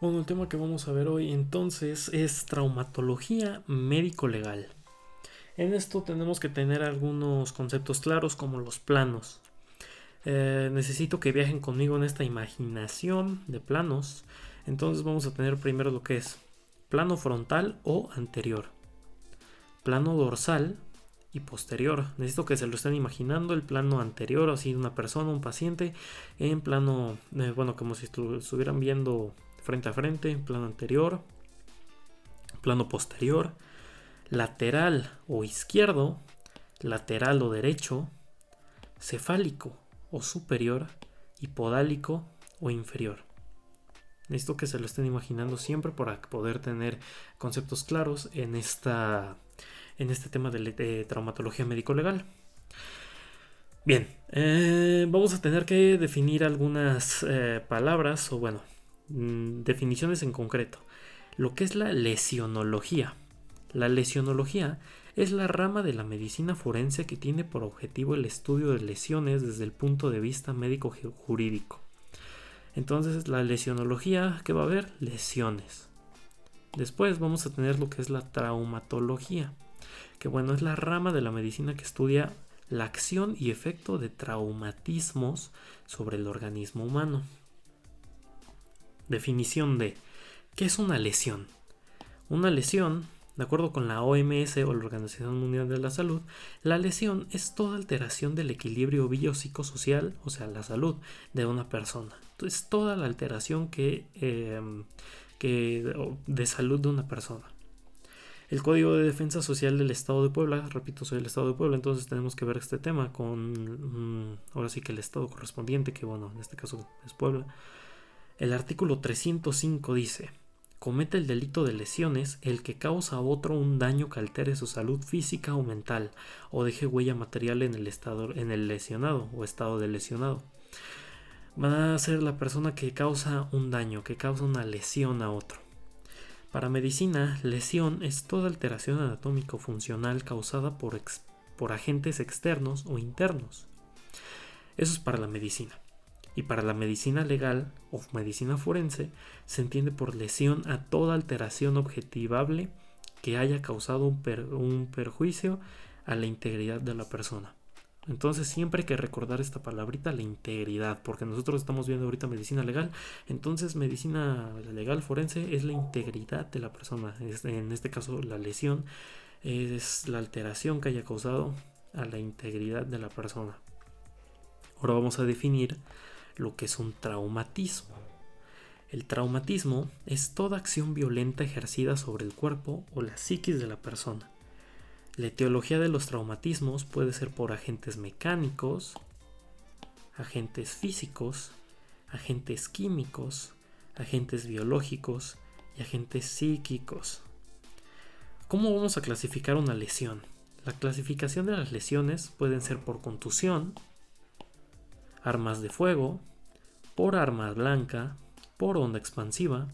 Bueno, el tema que vamos a ver hoy entonces es traumatología médico-legal. En esto tenemos que tener algunos conceptos claros como los planos. Eh, necesito que viajen conmigo en esta imaginación de planos. Entonces vamos a tener primero lo que es plano frontal o anterior, plano dorsal y posterior. Necesito que se lo estén imaginando el plano anterior, así de una persona, un paciente, en plano, eh, bueno, como si estuvieran viendo frente a frente, plano anterior, plano posterior, lateral o izquierdo, lateral o derecho, cefálico o superior y podálico o inferior. Necesito que se lo estén imaginando siempre para poder tener conceptos claros en, esta, en este tema de, traumatología médico-legal. Bien, eh, vamos a tener que definir algunas eh, palabras o bueno, Mm, definiciones en concreto. Lo que es la lesionología. La lesionología es la rama de la medicina forense que tiene por objetivo el estudio de lesiones desde el punto de vista médico jurídico. Entonces, la lesionología, ¿qué va a haber? Lesiones. Después vamos a tener lo que es la traumatología, que bueno, es la rama de la medicina que estudia la acción y efecto de traumatismos sobre el organismo humano. Definición de ¿qué es una lesión? Una lesión, de acuerdo con la OMS o la Organización Mundial de la Salud, la lesión es toda alteración del equilibrio biopsicosocial, o sea, la salud de una persona. Es toda la alteración que, em, que, de salud de una persona. El Código de Defensa Social del Estado de Puebla, repito, soy el Estado de Puebla, entonces tenemos que ver este tema con, mm, ahora sí que el Estado correspondiente, que bueno, en este caso es Puebla. El artículo 305 dice, comete el delito de lesiones el que causa a otro un daño que altere su salud física o mental o deje huella material en el, estado, en el lesionado o estado de lesionado. Va a ser la persona que causa un daño, que causa una lesión a otro. Para medicina, lesión es toda alteración anatómico-funcional causada por, por agentes externos o internos. Eso es para la medicina y para la medicina legal o medicina forense se entiende por lesión a toda alteración objetivable que haya causado un, perjuicio a la integridad de la persona. Entonces siempre hay que recordar esta palabrita, la integridad, porque nosotros estamos viendo ahorita medicina legal, entonces medicina legal forense es la integridad de la persona, en este caso la lesión es la alteración que haya causado a la integridad de la persona. Ahora vamos a definir lo que es un traumatismo. El traumatismo es toda acción violenta ejercida sobre el cuerpo o la psiquis de la persona. La etiología de los traumatismos puede ser por agentes mecánicos, agentes físicos, agentes químicos, agentes biológicos y agentes psíquicos. ¿Cómo vamos a clasificar una lesión? La clasificación de las lesiones pueden ser por contusión, armas de fuego, por arma blanca, por onda expansiva,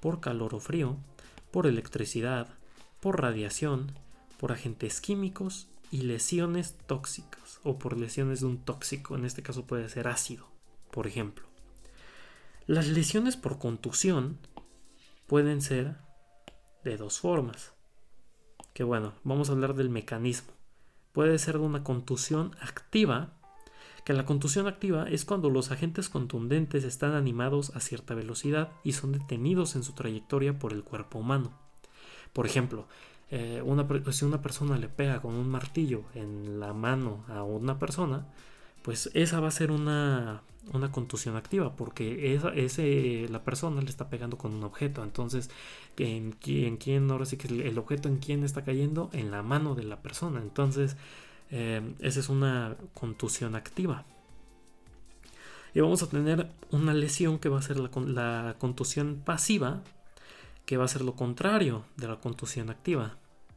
por calor o frío, por electricidad, por radiación, por agentes químicos y lesiones tóxicas o por lesiones de un tóxico, en este caso puede ser ácido, por ejemplo. Las lesiones por contusión pueden ser de dos formas. Que bueno, vamos a hablar del mecanismo. Puede ser de una contusión activa, que la contusión activa es cuando los agentes contundentes están animados a cierta velocidad y son detenidos en su trayectoria por el cuerpo humano. Por ejemplo, eh, si una persona le pega con un martillo en la mano a una persona, pues esa va a ser una, contusión activa, porque esa, ese, la persona le está pegando con un objeto. Entonces, ¿en, en quién, ahora sí que el objeto en quién está cayendo? En la mano de la persona. Entonces, eh, esa es una contusión activa. Y vamos a tener una lesión que va a ser la, la contusión pasiva, que va a ser lo contrario de la contusión activa.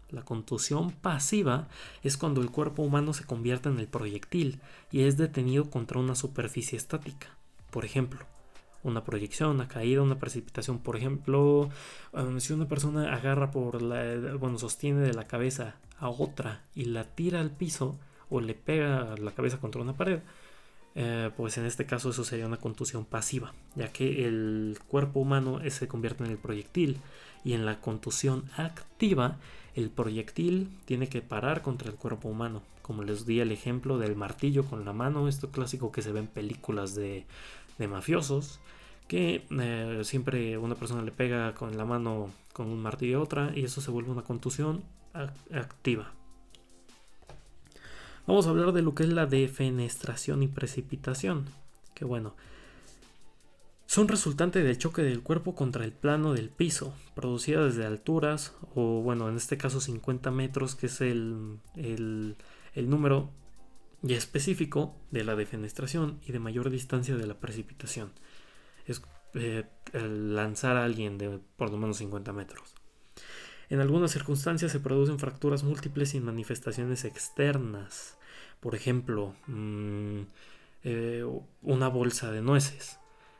La contusión pasiva es cuando el cuerpo humano se convierte en el proyectil y es detenido contra una superficie estática. Por ejemplo, una proyección, una caída, una precipitación. Por ejemplo, um, si una persona agarra por la, bueno, sostiene de la cabeza a otra y la tira al piso o le pega la cabeza contra una pared, eh, pues en este caso eso sería una contusión pasiva, ya que el cuerpo humano se convierte en el proyectil y en la contusión activa el proyectil tiene que parar contra el cuerpo humano, como les di el ejemplo del martillo con la mano, esto clásico que se ve en películas de, mafiosos, que eh, siempre una persona le pega con la mano con un martillo a otra y eso se vuelve una contusión activa. Vamos a hablar de lo que es la defenestración y precipitación. Que bueno, son resultante del choque del cuerpo contra el plano del piso, producida desde alturas, o bueno, en este caso 50 metros, que es el, el, número ya específico de la defenestración y de mayor distancia de la precipitación. Es eh, lanzar a alguien de por lo menos 50 metros. En algunas circunstancias se producen fracturas múltiples sin manifestaciones externas. Por ejemplo, mm, eh, una bolsa de nueces.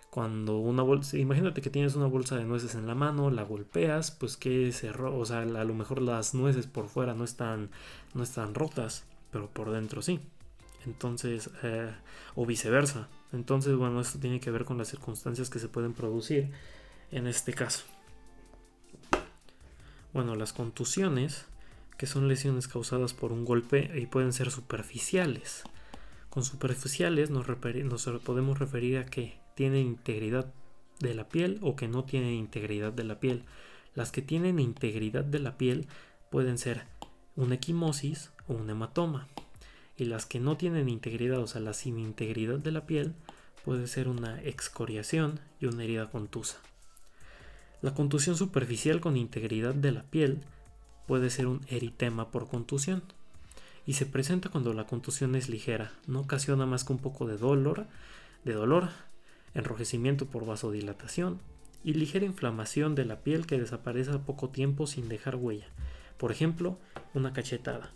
Cuando una bolsa, imagínate que tienes una bolsa de nueces en la mano, la golpeas, pues que se o sea, a lo mejor las nueces por fuera no están, no están rotas, pero por dentro sí. Entonces, eh, o viceversa. Entonces, bueno, esto tiene que ver con las circunstancias que se pueden producir en este caso. Bueno, las contusiones, que son lesiones causadas por un golpe y pueden ser superficiales. Con superficiales nos, nos podemos referir a que tienen integridad de la piel o que no tienen integridad de la piel. Las que tienen integridad de la piel pueden ser una equimosis o un hematoma. Y las que no tienen integridad, o sea, la sin integridad de la piel, puede ser una excoriación y una herida contusa. La contusión superficial con integridad de la piel puede ser un eritema por contusión y se presenta cuando la contusión es ligera, no ocasiona más que un poco de dolor, de dolor, enrojecimiento por vasodilatación y ligera inflamación de la piel que desaparece a poco tiempo sin dejar huella. Por ejemplo, una cachetada.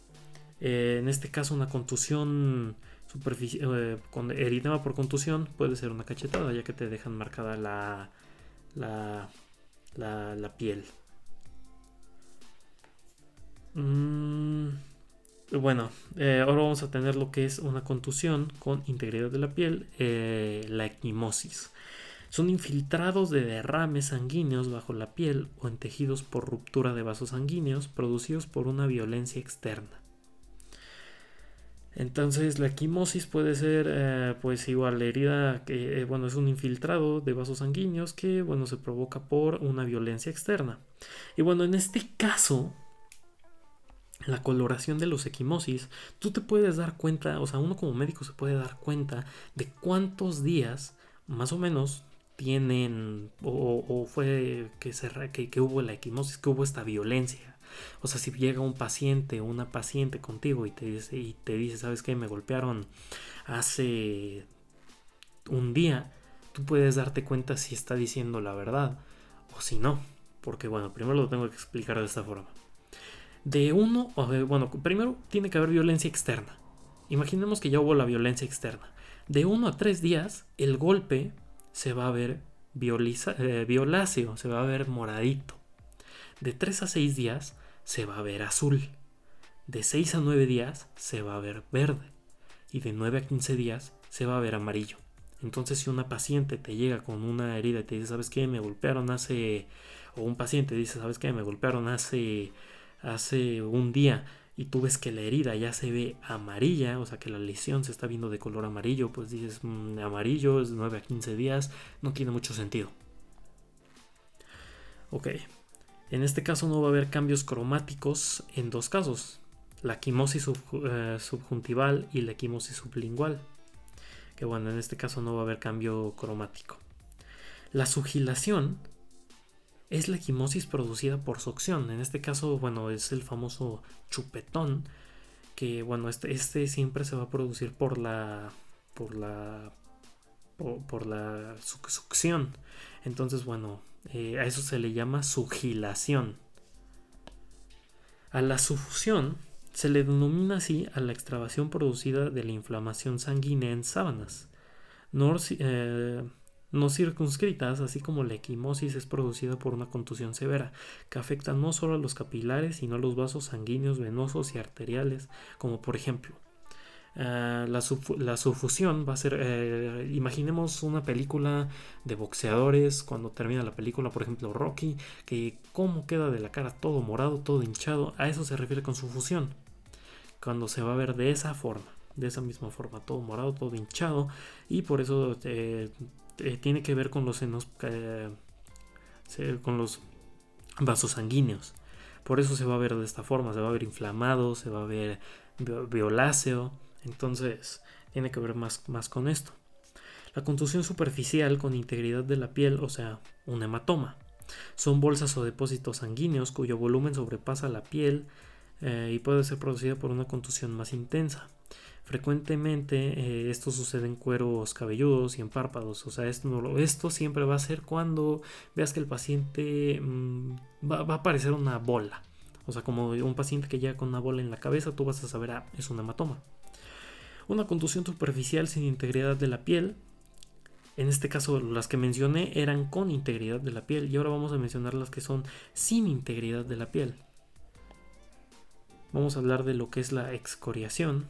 Eh, en este caso, una contusión eh, con eritema por contusión puede ser una cachetada, ya que te dejan marcada la, la, la, piel. Mm, bueno, eh, ahora vamos a tener lo que es una contusión con integridad de la piel, eh, la equimosis. Son infiltrados de derrames sanguíneos bajo la piel o en tejidos por ruptura de vasos sanguíneos producidos por una violencia externa. Entonces la equimosis puede ser eh, pues igual la herida que eh, bueno es un infiltrado de vasos sanguíneos que bueno se provoca por una violencia externa. Y bueno en este caso la coloración de los equimosis tú te puedes dar cuenta o sea uno como médico se puede dar cuenta de cuántos días más o menos tienen o, fue que, se, que, que hubo la equimosis que hubo esta violencia o sea, si llega un paciente o una paciente contigo y te dice, y te dice, ¿sabes qué? Me golpearon hace un día, tú puedes darte cuenta si está diciendo la verdad o si no. Porque bueno, primero lo tengo que explicar de esta forma. De uno, bueno, primero tiene que haber violencia externa. Imaginemos que ya hubo la violencia externa. De uno a tres días, el golpe se va a ver eh, violáceo, se va a ver moradito. De 3 a 6 días se va a ver azul. De 6 a 9 días se va a ver verde. Y de 9 a 15 días se va a ver amarillo. Entonces si una paciente te llega con una herida y te dice, ¿sabes qué? Me golpearon hace... O un paciente dice, ¿sabes qué? Me golpearon hace, hace un día y tú ves que la herida ya se ve amarilla, o sea que la lesión se está viendo de color amarillo, pues dices, mm, amarillo es de 9 a 15 días, no tiene mucho sentido. Ok, en este caso no va a haber cambios cromáticos en dos casos, la quimosis eh, subjuntival y la quimosis sublingual. Que bueno, en este caso no va a haber cambio cromático. La sugilación es la quimosis producida por succión. En este caso, bueno, es el famoso chupetón. Que bueno, este, este siempre se va a producir por la. por la. por la succión. Entonces, bueno, eh, a eso se le llama sugilación. A la sufusión se le denomina así a la extravasación producida de la inflamación sanguínea en sábanas, no, eh, no, circunscritas, así como la equimosis es producida por una contusión severa, que afecta no solo a los capilares, sino a los vasos sanguíneos, venosos y arteriales, como por ejemplo Ah, la, sufusión va a ser, eh, imaginemos una película de boxeadores cuando termina la película, por ejemplo Rocky, que cómo queda de la cara todo morado, todo hinchado, a eso se refiere con sufusión, cuando se va a ver de esa forma, de esa misma forma, todo morado, todo hinchado, y por eso eh, eh, tiene que ver con los senos, con los vasos sanguíneos. Por eso se va a ver de esta forma, se va a ver inflamado, se va a ver violáceo, entonces, tiene que ver más, más con esto. La contusión superficial con integridad de la piel, o sea, un hematoma. Son bolsas o depósitos sanguíneos cuyo volumen sobrepasa la piel eh, y puede ser producida por una contusión más intensa. Frecuentemente eh, esto sucede en cueros cabelludos y en párpados. O sea, esto, siempre va a ser cuando veas que el paciente mm, va, va, a aparecer una bola. O sea, como un paciente que llega con una bola en la cabeza, tú vas a saber, ah, es un hematoma. Una contusión superficial sin integridad de la piel. En este caso las que mencioné eran con integridad de la piel y ahora vamos a mencionar las que son sin integridad de la piel. Vamos a hablar de lo que es la excoriación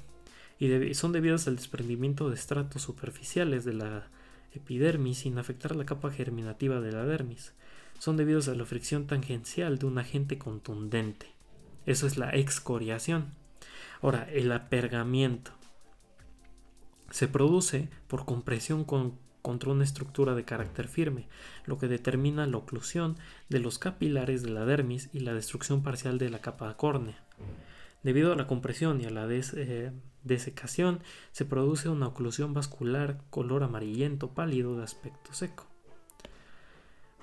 y son debidas al desprendimiento de estratos superficiales de la epidermis sin afectar la capa germinativa de la dermis. Son debidos a la fricción tangencial de un agente contundente. Eso es la excoriación. Ahora, el apergamiento se produce por compresión contra una estructura de carácter firme, lo que determina la oclusión de los capilares de la dermis y la destrucción parcial de la capa córnea. Debido a la compresión y a la eh, desecación, se produce una oclusión vascular color amarillento pálido de aspecto seco.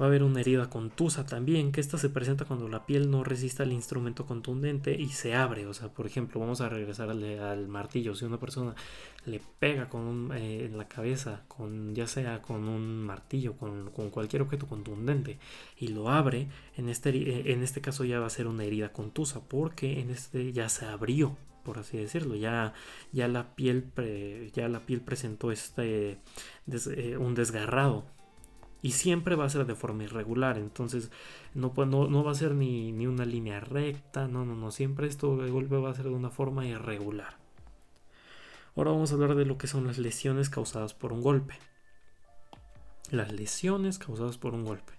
Va a haber una herida contusa también, que esta se presenta cuando la piel no resiste al instrumento contundente y se abre. O sea, por ejemplo, vamos a regresar al, martillo. Si una persona le pega con eh, en la cabeza, con, ya sea con un martillo, con, cualquier objeto contundente, y lo abre, en este, eh, en este caso ya va a ser una herida contusa, porque en este ya se abrió por así decirlo. Ya, ya, la, piel ya la piel presentó este, eh, un desgarrado y siempre va a ser de forma irregular. Entonces no, va a ser ni, ni, una línea recta, no, no, no, siempre esto de golpe va a ser de una forma irregular. Ahora vamos a hablar de lo que son las lesiones causadas por un golpe. Las lesiones causadas por un golpe.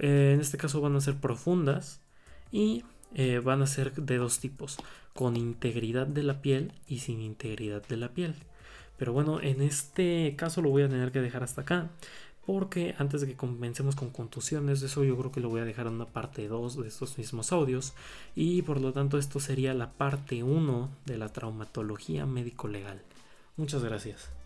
Eh, en este caso van a ser profundas y eh, van a ser de dos tipos, con integridad de la piel y sin integridad de la piel. Pero bueno, en este caso lo voy a tener que dejar hasta acá porque antes de que comencemos con contusiones, eso yo creo que lo voy a dejar en una parte 2 de estos mismos audios y por lo tanto esto sería la parte 1 de la traumatología médico-legal. Muchas gracias.